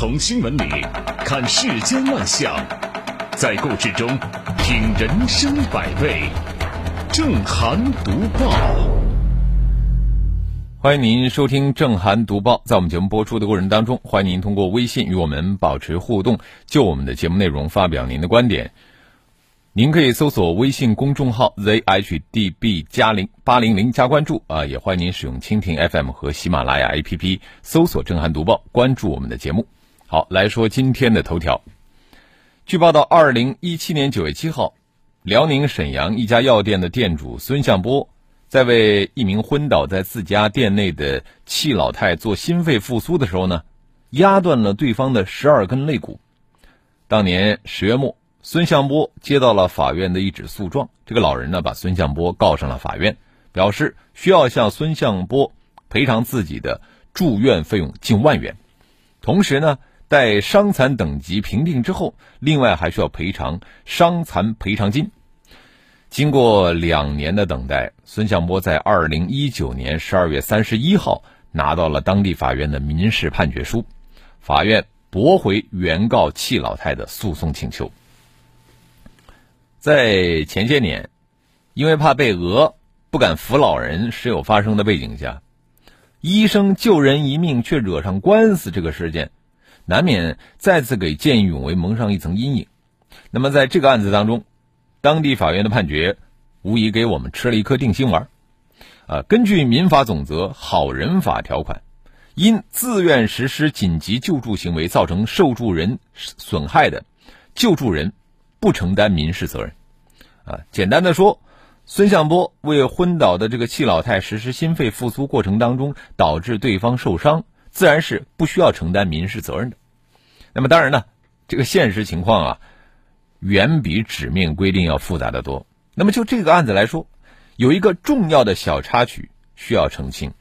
从新闻里看世间万象，在故事中品人生百味。正涵读报，欢迎您收听正涵读报。在我们节目播出的过程当中，欢迎您通过微信与我们保持互动，就我们的节目内容发表您的观点。您可以搜索微信公众号 zhdb 加零八零零加关注啊，也欢迎您使用蜻蜓 FM 和喜马拉雅 APP 搜索正涵读报，关注我们的节目。好，来说今天的头条。据报道，二零一七年九月七号。辽宁沈阳一家药店的店主孙向波，在为一名昏倒在自家店内的戚老太做心肺复苏的时候呢，压断了对方的十二根肋骨。当年十月末，孙向波接到了法院的一纸诉状，这个老人呢把孙向波告上了法院，表示需要向孙向波赔偿自己的住院费用近万元，同时呢。待伤残等级评定之后，另外还需要赔偿伤残赔偿金。经过两年的等待，孙向波在二零一九年十二月三十一号拿到了当地法院的民事判决书，法院驳回原告戚老太的诉讼请求。在前些年，因为怕被讹，不敢扶老人时有发生的背景下，医生救人一命却惹上官司这个事件。难免再次给见义勇为蒙上一层阴影。那么，在这个案子当中，当地法院的判决无疑给我们吃了一颗定心丸。啊，根据民法总则好人法条款，因自愿实施紧急救助行为造成受助人损害的，救助人不承担民事责任。啊，简单的说，孙向波为昏倒的这个戚老太实施心肺复苏过程当中，导致对方受伤。自然是不需要承担民事责任的。那么当然呢，这个现实情况啊，远比纸面规定要复杂的多。那么就这个案子来说，有一个重要的小插曲需要澄清，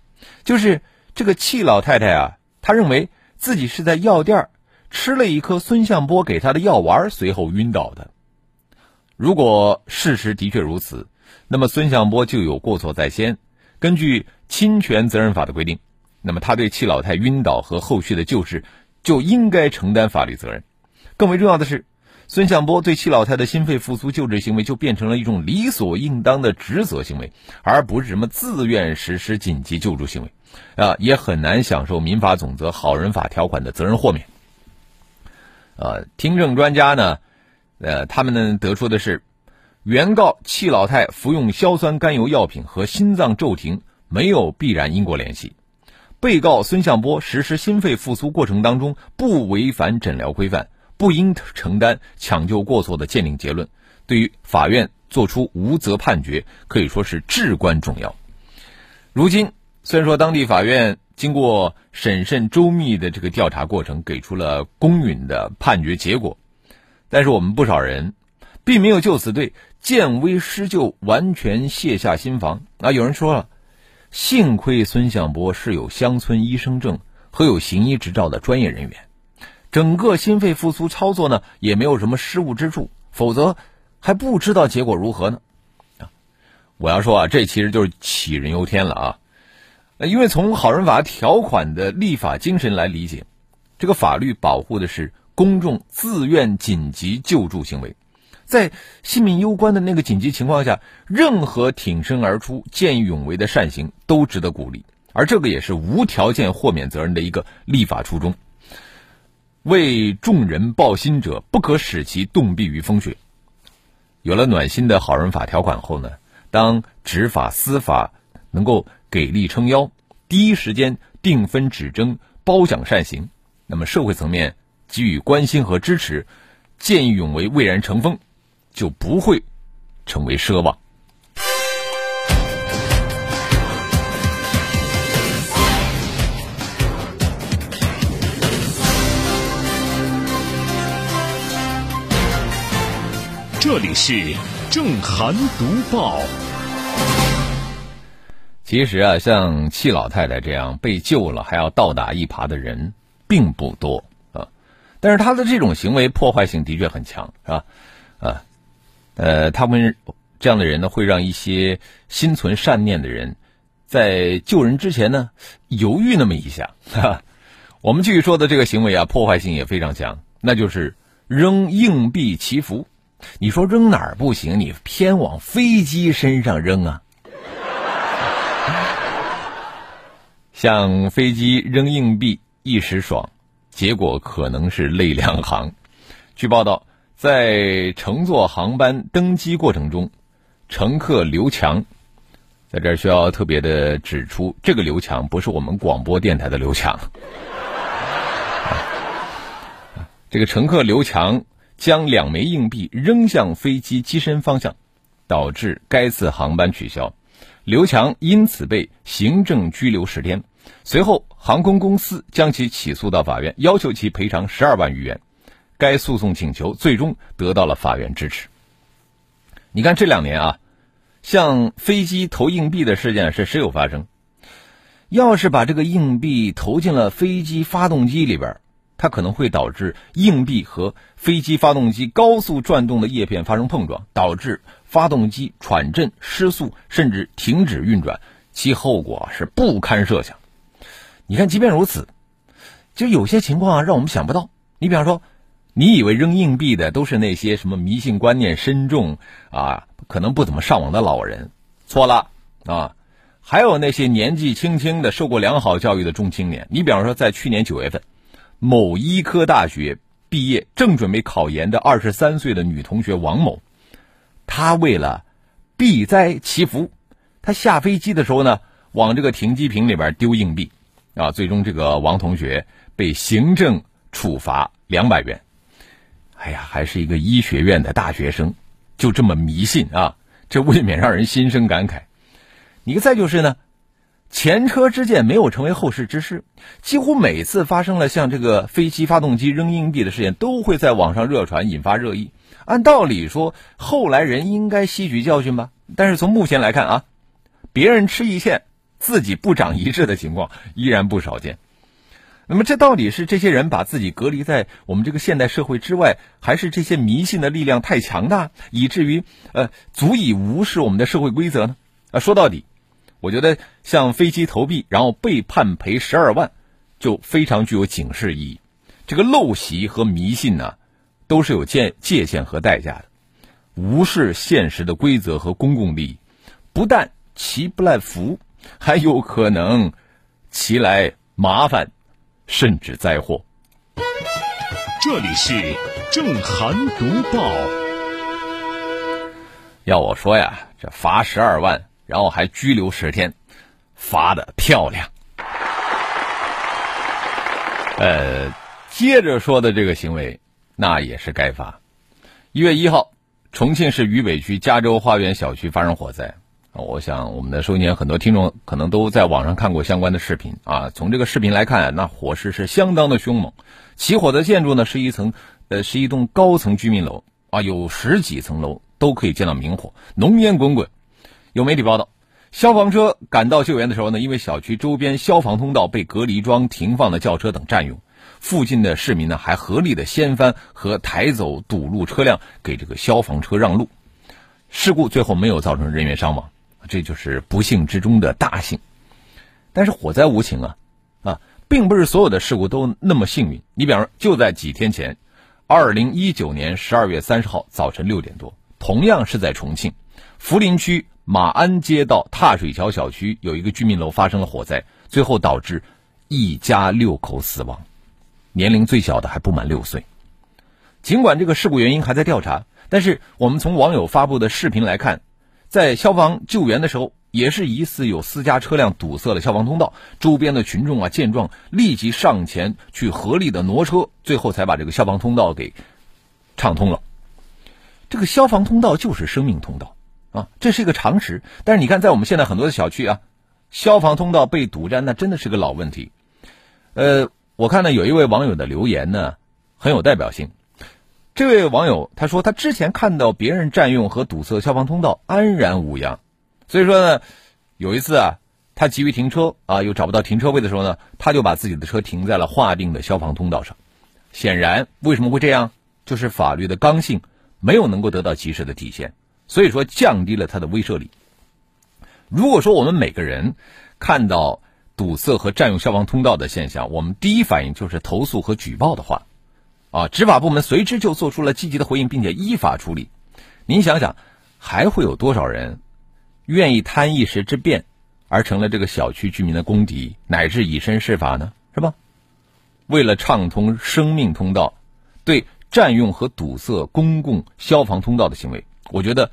就是这个戚老太太啊，她认为自己是在药店吃了一颗孙向波给她的药丸，随后晕倒的。如果事实的确如此，那么孙向波就有过错在先。根据侵权责任法的规定。那么他对戚老太晕倒和后续的救治就应该承担法律责任。更为重要的是，孙向波对戚老太的心肺复苏救治行为就变成了一种理所应当的职责行为，而不是什么自愿实施紧急救助行为，啊，也很难享受民法总则好人法条款的责任豁免。呃，听证专家呢，呃，他们呢得出的是，原告戚老太服用硝酸甘油药品和心脏骤停没有必然因果联系。被告孙向波实施心肺复苏过程当中不违反诊疗规范，不应承担抢救过错的鉴定结论，对于法院作出无责判决可以说是至关重要。如今，虽然说当地法院经过审慎周密的这个调查过程，给出了公允的判决结果，但是我们不少人并没有就此对见微施救完全卸下心防啊！有人说了。幸亏孙向波是有乡村医生证和有行医执照的专业人员，整个心肺复苏操作呢也没有什么失误之处，否则还不知道结果如何呢。啊，我要说啊，这其实就是杞人忧天了啊。因为从好人法条款的立法精神来理解，这个法律保护的是公众自愿紧急救助行为。在性命攸关的那个紧急情况下，任何挺身而出、见义勇为的善行都值得鼓励，而这个也是无条件豁免责任的一个立法初衷。为众人抱薪者，不可使其冻毙于风雪。有了暖心的好人法条款后呢，当执法司法能够给力撑腰，第一时间定分指征、褒奖善行，那么社会层面给予关心和支持，见义勇为蔚然成风。就不会成为奢望。这里是正涵读报。其实啊，像戚老太太这样被救了还要倒打一耙的人并不多啊，但是他的这种行为破坏性的确很强，是吧？啊。呃，他们这样的人呢，会让一些心存善念的人，在救人之前呢，犹豫那么一下。哈，我们继续说的这个行为啊，破坏性也非常强，那就是扔硬币祈福。你说扔哪儿不行？你偏往飞机身上扔啊！向飞机扔硬币一时爽，结果可能是泪两行。据报道，在乘坐航班登机过程中，乘客刘强，在这儿需要特别的指出，这个刘强不是我们广播电台的刘强。这个乘客刘强将两枚硬币扔向飞机机身方向，导致该次航班取消。刘强因此被行政拘留十天。随后，航空公司将其起诉到法院，要求其赔偿十二万余元。该诉讼请求最终得到了法院支持。你看这两年啊，像飞机投硬币的事件是时有发生。要是把这个硬币投进了飞机发动机里边，它可能会导致硬币和飞机发动机高速转动的叶片发生碰撞，导致发动机喘震、失速，甚至停止运转，其后果是不堪设想。你看，即便如此，就有些情况啊，让我们想不到。你比方说，你以为扔硬币的都是那些什么迷信观念深重啊，可能不怎么上网的老人，错了啊！还有那些年纪轻轻的、受过良好教育的中青年。你比方说，在去年九月份。某医科大学毕业，正准备考研的二十三岁的女同学王某，她为了避灾祈福，她下飞机的时候呢，往这个停机坪里边丢硬币，啊，最终这个王同学被行政处罚两百元。哎呀，还是一个医学院的大学生，就这么迷信啊，这未免让人心生感慨。你再就是呢。前车之鉴没有成为后事之师，几乎每次发生了像这个飞机发动机扔硬币的事件，都会在网上热传，引发热议。按道理说，后来人应该吸取教训吧？但是从目前来看啊，别人吃一堑，自己不长一智的情况依然不少见。那么，这到底是这些人把自己隔离在我们这个现代社会之外，还是这些迷信的力量太强大，以至于呃足以无视我们的社会规则呢？啊，说到底。我觉得向飞机投币，然后被判赔十二万，就非常具有警示意义。这个陋习和迷信呢，都是有界界限和代价的。无视现实的规则和公共利益，不但其不赖福，还有可能其来麻烦，甚至灾祸。这里是正涵读报。要我说呀，这罚十二万。然后还拘留十天，罚的漂亮。呃，接着说的这个行为，那也是该罚。一月一号，重庆市渝北区加州花园小区发生火灾。我想我们的收音机很多听众可能都在网上看过相关的视频啊。从这个视频来看，那火势是相当的凶猛。起火的建筑呢是一层，呃，是一栋高层居民楼啊，有十几层楼都可以见到明火，浓烟滚滚。有媒体报道，消防车赶到救援的时候呢，因为小区周边消防通道被隔离桩停放的轿车等占用，附近的市民呢还合力的掀翻和抬走堵路车辆，给这个消防车让路。事故最后没有造成人员伤亡，这就是不幸之中的大幸。但是火灾无情啊，啊，并不是所有的事故都那么幸运。你比方说，就在几天前，二零一九年十二月三十号早晨六点多，同样是在重庆涪陵区。马鞍街道踏水桥小区有一个居民楼发生了火灾，最后导致一家六口死亡，年龄最小的还不满六岁。尽管这个事故原因还在调查，但是我们从网友发布的视频来看，在消防救援的时候，也是疑似有私家车辆堵塞了消防通道，周边的群众啊见状立即上前去合力的挪车，最后才把这个消防通道给畅通了。这个消防通道就是生命通道。啊，这是一个常识，但是你看，在我们现在很多的小区啊，消防通道被堵占，那真的是个老问题。呃，我看呢，有一位网友的留言呢，很有代表性。这位网友他说，他之前看到别人占用和堵塞消防通道，安然无恙。所以说呢，有一次啊，他急于停车啊，又找不到停车位的时候呢，他就把自己的车停在了划定的消防通道上。显然，为什么会这样？就是法律的刚性没有能够得到及时的体现。所以说，降低了它的威慑力。如果说我们每个人看到堵塞和占用消防通道的现象，我们第一反应就是投诉和举报的话，啊，执法部门随之就做出了积极的回应，并且依法处理。您想想，还会有多少人愿意贪一时之便，而成了这个小区居民的公敌，乃至以身试法呢？是吧？为了畅通生命通道，对占用和堵塞公共消防通道的行为，我觉得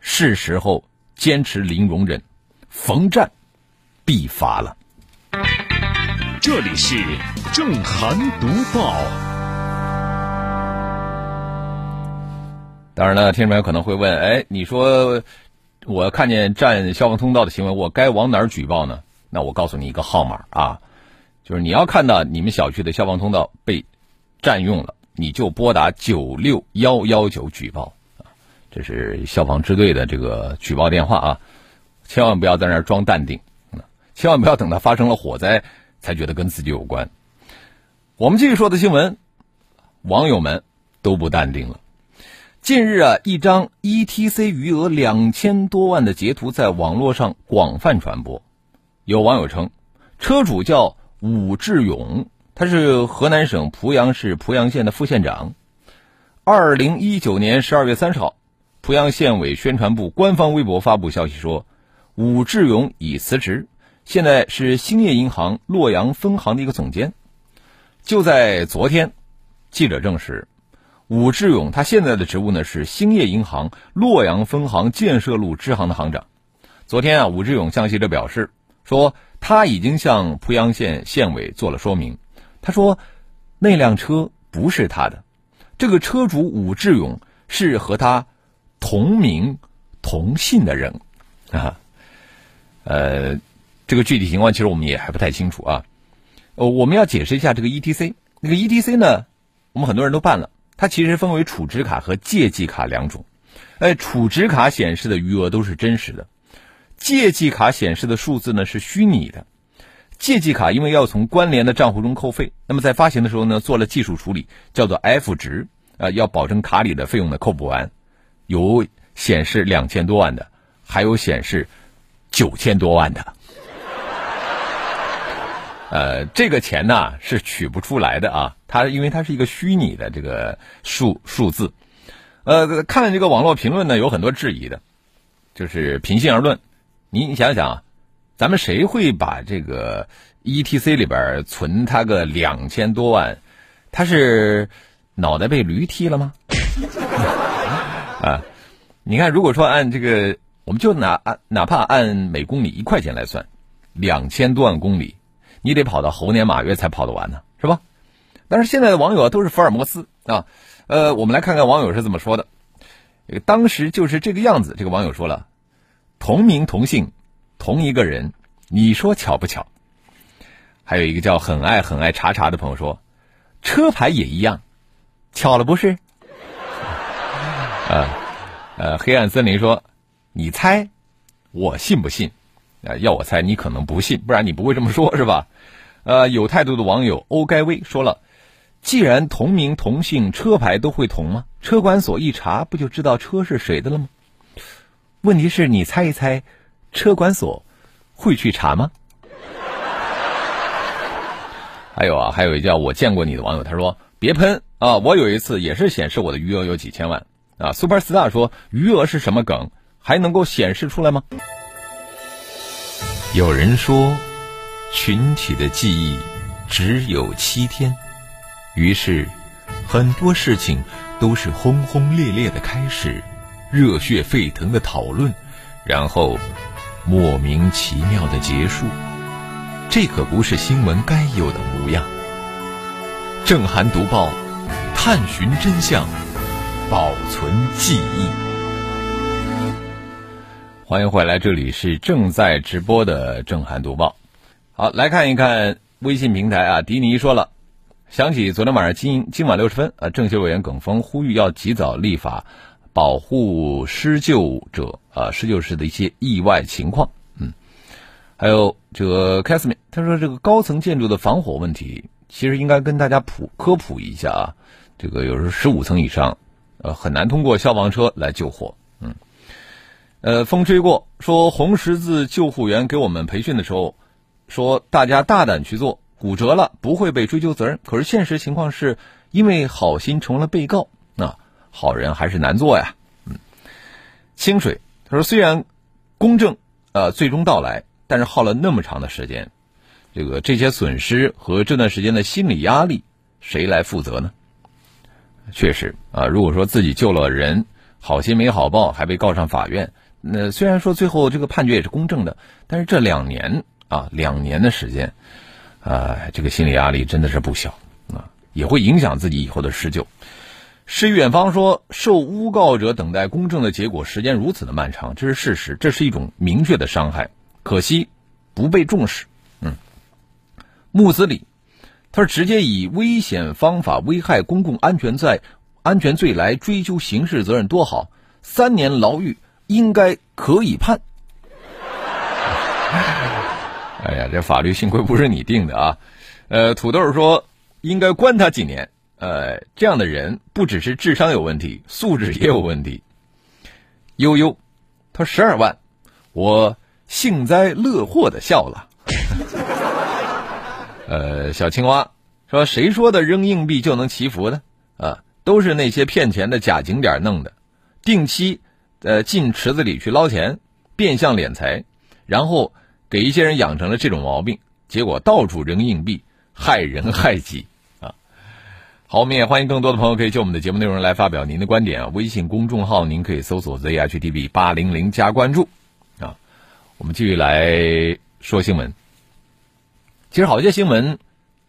是时候坚持零容忍，逢占必罚了。这里是正涵读报。当然了，听众朋友可能会问：哎，你说我看见占消防通道的行为，我该往哪儿举报呢？那我告诉你一个号码啊，就是你要看到你们小区的消防通道被占用了，你就拨打九六幺幺九举报，这是消防支队的这个举报电话啊，千万不要在那儿装淡定，千万不要等到发生了火灾才觉得跟自己有关。我们继续说的新闻，网友们都不淡定了。近日啊，一张 ETC 余额两千多万的截图在网络上广泛传播。有网友称，车主叫武志勇，他是河南省濮阳市濮阳县的副县长。二零一九年十二月三十号，濮阳县委宣传部官方微博发布消息说，武志勇已辞职，现在是兴业银行洛阳分行的一个总监。就在昨天，记者证实。武志勇，他现在的职务呢是兴业银行洛阳分行建设路支行的行长。昨天啊，武志勇向记者表示说，他已经向濮阳县县委做了说明。他说，那辆车不是他的，这个车主武志勇是和他同名同姓的人啊。呃，这个具体情况其实我们也还不太清楚啊。呃，我们要解释一下这个 ETC。那个 ETC 呢，我们很多人都办了。它其实分为储值卡和借记卡两种，哎，储值卡显示的余额都是真实的，借记卡显示的数字呢是虚拟的。借记卡因为要从关联的账户中扣费，那么在发行的时候呢做了技术处理，叫做 F 值，啊，要保证卡里的费用呢扣不完。有显示两千多万的，还有显示九千多万的。呃，这个钱呢是取不出来的啊，它因为它是一个虚拟的这个数数字。呃，看了这个网络评论呢，有很多质疑的，就是平心而论，你你想想，咱们谁会把这个 ETC 里边存他个两千多万？他是脑袋被驴踢了吗？啊，你看，如果说按这个，我们就拿按哪怕按每公里一块钱来算，两千多万公里。你得跑到猴年马月才跑得完呢，是吧？但是现在的网友都是福尔摩斯啊，呃，我们来看看网友是怎么说的。当时就是这个样子。这个网友说了：“同名同姓，同一个人，你说巧不巧？”还有一个叫很爱很爱查查的朋友说：“车牌也一样，巧了不是？” 啊，呃，黑暗森林说：“你猜，我信不信？”啊，要我猜，你可能不信，不然你不会这么说，是吧？呃，有态度的网友欧该威说了：“既然同名同姓，车牌都会同吗？车管所一查，不就知道车是谁的了吗？问题是你猜一猜，车管所会去查吗？”还有啊，还有一叫我见过你的网友，他说：“别喷啊！我有一次也是显示我的余额有几千万啊。”Super Star 说：“余额是什么梗？还能够显示出来吗？”有人说。群体的记忆只有七天，于是很多事情都是轰轰烈烈的开始，热血沸腾的讨论，然后莫名其妙的结束。这可不是新闻该有的模样。正涵读报，探寻真相，保存记忆。欢迎回来，这里是正在直播的正涵读报。好，来看一看微信平台啊。迪尼说了，想起昨天晚上今今晚六十分啊，政协委员耿峰呼吁要及早立法保护施救者啊，施救时的一些意外情况。嗯，还有这个 k a s m i 他说这个高层建筑的防火问题，其实应该跟大家普科普一下啊。这个有时候十五层以上，呃，很难通过消防车来救火。嗯，呃，风吹过说红十字救护员给我们培训的时候。说大家大胆去做，骨折了不会被追究责任。可是现实情况是，因为好心成了被告，那好人还是难做呀。嗯，清水他说，虽然公正呃最终到来，但是耗了那么长的时间，这个这些损失和这段时间的心理压力，谁来负责呢？确实啊，如果说自己救了人，好心没好报，还被告上法院。那虽然说最后这个判决也是公正的，但是这两年啊，两年的时间，啊，这个心理压力真的是不小啊，也会影响自己以后的施救。诗远方说，受诬告者等待公正的结果时间如此的漫长，这是事实，这是一种明确的伤害，可惜不被重视。嗯，木子李，他说直接以危险方法危害公共安全罪安全罪来追究刑事责任多好，三年牢狱。应该可以判。哎呀，这法律幸亏不是你定的啊！呃，土豆说应该关他几年。呃，这样的人不只是智商有问题，素质也有问题。悠悠，他十二万，我幸灾乐祸的笑了。呃，小青蛙说：“谁说的扔硬币就能祈福呢？啊，都是那些骗钱的假景点弄的，定期。”呃，进池子里去捞钱，变相敛财，然后给一些人养成了这种毛病，结果到处扔硬币，害人害己啊！好，我们也欢迎更多的朋友可以就我们的节目内容来发表您的观点啊。微信公众号您可以搜索 zhtv 八零零加关注啊。我们继续来说新闻。其实好些新闻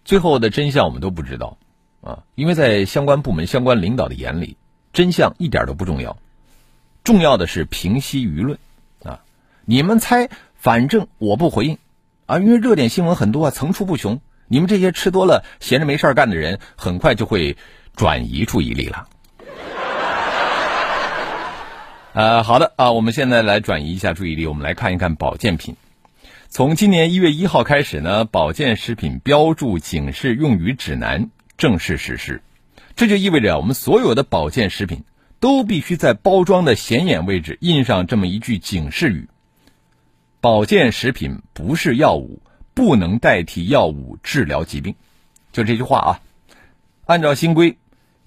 最后的真相我们都不知道啊，因为在相关部门、相关领导的眼里，真相一点都不重要。重要的是平息舆论，啊，你们猜，反正我不回应，啊，因为热点新闻很多啊，层出不穷。你们这些吃多了闲着没事干的人，很快就会转移注意力了。呃，好的啊，我们现在来转移一下注意力，我们来看一看保健品。从今年一月一号开始呢，保健食品标注警示用语指南正式实施，这就意味着我们所有的保健食品。都必须在包装的显眼位置印上这么一句警示语：“保健食品不是药物，不能代替药物治疗疾病。”就这句话啊。按照新规，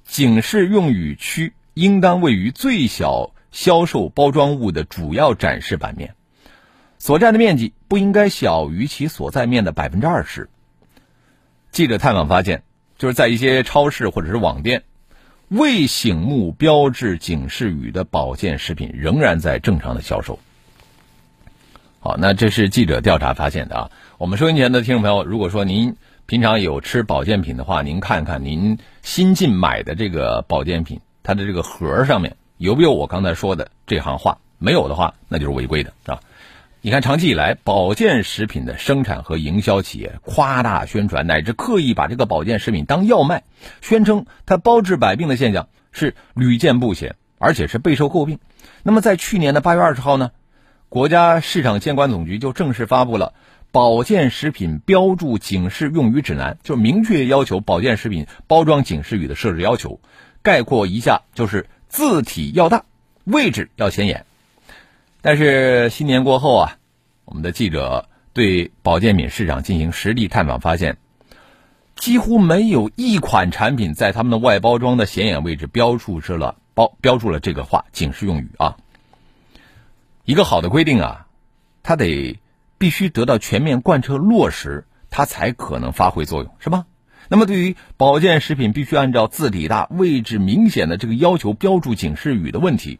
警示用语区应当位于最小销售包装物的主要展示版面，所占的面积不应该小于其所在面的百分之二十。记者探访发现，就是在一些超市或者是网店。未醒目标志警示语的保健食品仍然在正常的销售。好，那这是记者调查发现的啊。我们收音机前的听众朋友，如果说您平常有吃保健品的话，您看看您新进买的这个保健品，它的这个盒上面有没有我刚才说的这行话？没有的话，那就是违规的，是吧？你看，长期以来，保健食品的生产和营销企业夸大宣传，乃至刻意把这个保健食品当药卖，宣称它包治百病的现象是屡见不鲜，而且是备受诟病。那么，在去年的八月二十号呢，国家市场监管总局就正式发布了《保健食品标注警示用语指南》，就明确要求保健食品包装警示语的设置要求，概括一下就是字体要大，位置要显眼。但是新年过后啊，我们的记者对保健品市场进行实地探访，发现几乎没有一款产品在他们的外包装的显眼位置标注出了包标注了这个话警示用语啊。一个好的规定啊，它得必须得到全面贯彻落实，它才可能发挥作用，是吧？那么对于保健食品必须按照字体大、位置明显的这个要求标注警示语的问题。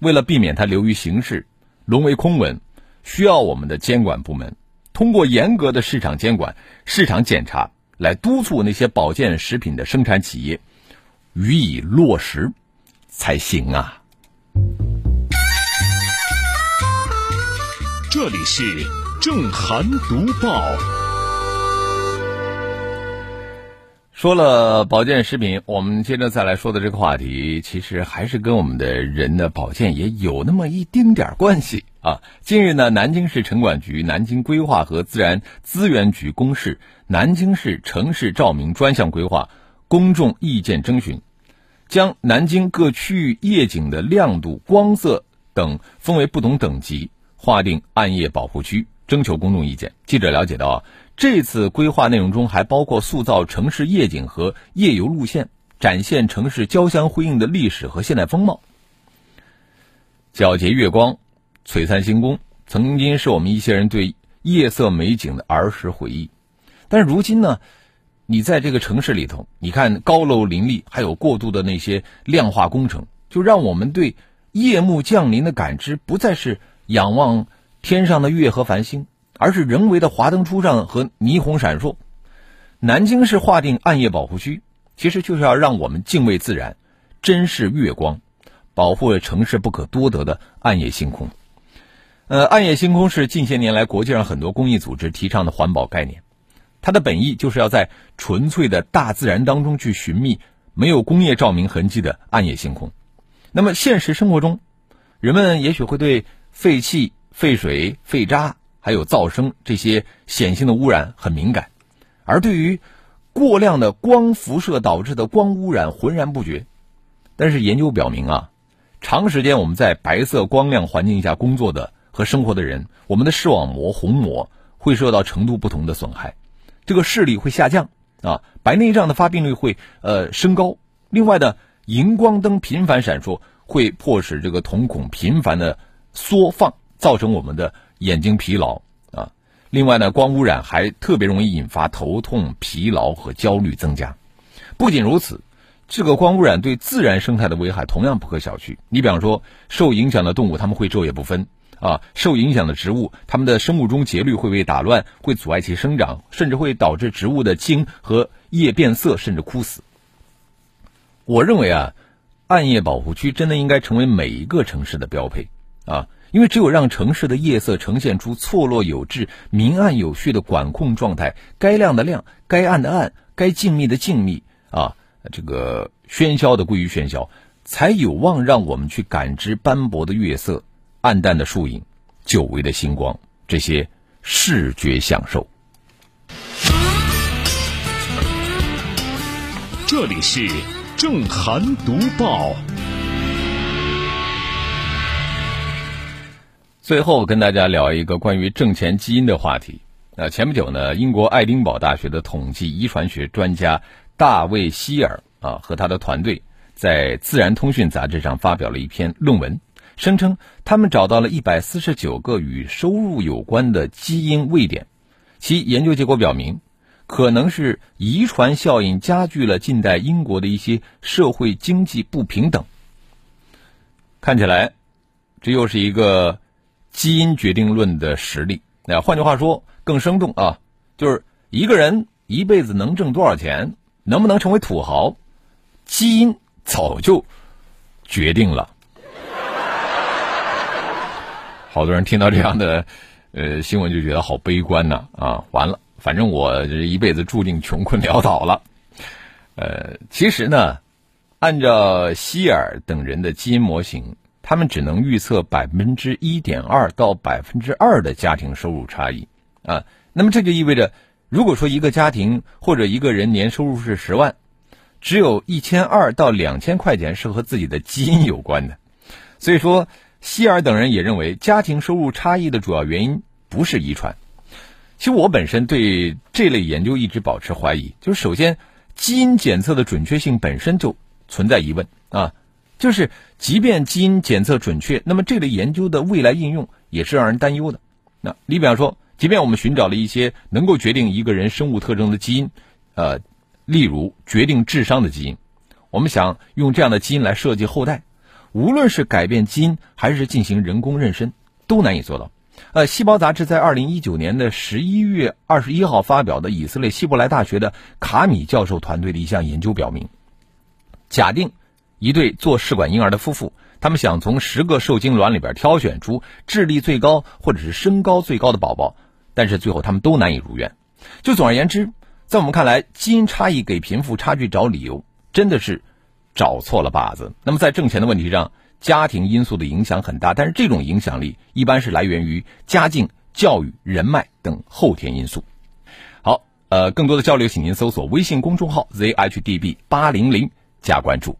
为了避免它流于形式、沦为空文，需要我们的监管部门通过严格的市场监管、市场检查来督促那些保健食品的生产企业予以落实才行啊！这里是正涵读报。说了保健食品，我们接着再来说的这个话题，其实还是跟我们的人的保健也有那么一丁点关系啊。近日呢，南京市城管局、南京规划和自然资源局公示《南京市城市照明专项规划》公众意见征询，将南京各区域夜景的亮度、光色等分为不同等级，划定暗夜保护区、征求公众意见。记者了解到，这次规划内容中还包括塑造城市夜景和夜游路线，展现城市交相辉映的历史和现代风貌。皎洁月光，璀璨星空，曾经是我们一些人对夜色美景的儿时回忆。但如今呢，你在这个城市里头，你看高楼林立，还有过度的那些量化工程，就让我们对夜幕降临的感知不再是仰望天上的月和繁星，而是人为的华灯初上和霓虹闪烁。南京市划定暗夜保护区，其实就是要让我们敬畏自然，珍视月光。保护城市不可多得的暗夜星空。呃，暗夜星空是近些年来国际上很多公益组织提倡的环保概念。它的本意就是要在纯粹的大自然当中去寻觅没有工业照明痕迹的暗夜星空。那么现实生活中，人们也许会对废气、废水、废渣还有噪声这些显性的污染很敏感，而对于过量的光辐射导致的光污染浑然不觉。但是研究表明啊。长时间我们在白色光亮环境下工作的和生活的人，我们的视网膜虹膜会受到程度不同的损害，这个视力会下降啊，白内障的发病率会呃升高。另外呢，荧光灯频繁闪烁会迫使这个瞳孔频繁的缩放，造成我们的眼睛疲劳啊。另外呢，光污染还特别容易引发头痛、疲劳和焦虑增加。不仅如此。这个光污染对自然生态的危害同样不可小觑。你比方说，受影响的动物它们会昼夜不分啊，受影响的植物它们的生物钟节律会被打乱，会阻碍其生长，甚至会导致植物的茎和叶变色，甚至枯死。我认为啊，暗夜保护区真的应该成为每一个城市的标配啊，因为只有让城市的夜色呈现出错落有致、明暗有序的管控状态，该亮的亮，该暗的暗，该静谧的静谧啊。这个喧嚣的归于喧嚣，才有望让我们去感知斑驳的月色、暗淡的树影、久违的星光这些视觉享受。这里是正涵读报。最后跟大家聊一个关于挣钱基因的话题。那前不久呢，英国爱丁堡大学的统计遗传学专家。大卫希尔啊和他的团队在《自然通讯》杂志上发表了一篇论文，声称他们找到了一百四十九个与收入有关的基因位点，其研究结果表明，可能是遗传效应加剧了近代英国的一些社会经济不平等。看起来，这又是一个基因决定论的实例。那换句话说，更生动啊，就是一个人一辈子能挣多少钱。能不能成为土豪，基因早就决定了。好多人听到这样的呃新闻就觉得好悲观呐啊！完了，反正我这一辈子注定穷困潦倒了。呃，其实呢，按照希尔等人的基因模型，他们只能预测百分之一点二到百分之二的家庭收入差异啊。那么这就意味着。如果说一个家庭或者一个人年收入是十万，只有一千二到两千块钱是和自己的基因有关的，所以说希尔等人也认为家庭收入差异的主要原因不是遗传。其实我本身对这类研究一直保持怀疑，就是首先基因检测的准确性本身就存在疑问啊，就是即便基因检测准确，那么这类研究的未来应用也是让人担忧的。那你比方说。即便我们寻找了一些能够决定一个人生物特征的基因，呃，例如决定智商的基因，我们想用这样的基因来设计后代，无论是改变基因还是进行人工妊娠，都难以做到。呃，《细胞》杂志在二零一九年的十一月二十一号发表的以色列希伯来大学的卡米教授团队的一项研究表明，假定一对做试管婴儿的夫妇。他们想从十个受精卵里边挑选出智力最高或者是身高最高的宝宝。但是最后他们都难以如愿。就总而言之，在我们看来，基因差异给贫富差距找理由，真的是找错了靶子。那么在挣钱的问题上，家庭因素的影响很大，但是这种影响力一般是来源于家境、教育、人脉等后天因素。好，呃，更多的交流，请您搜索微信公众号 zhdb 八零零加关注。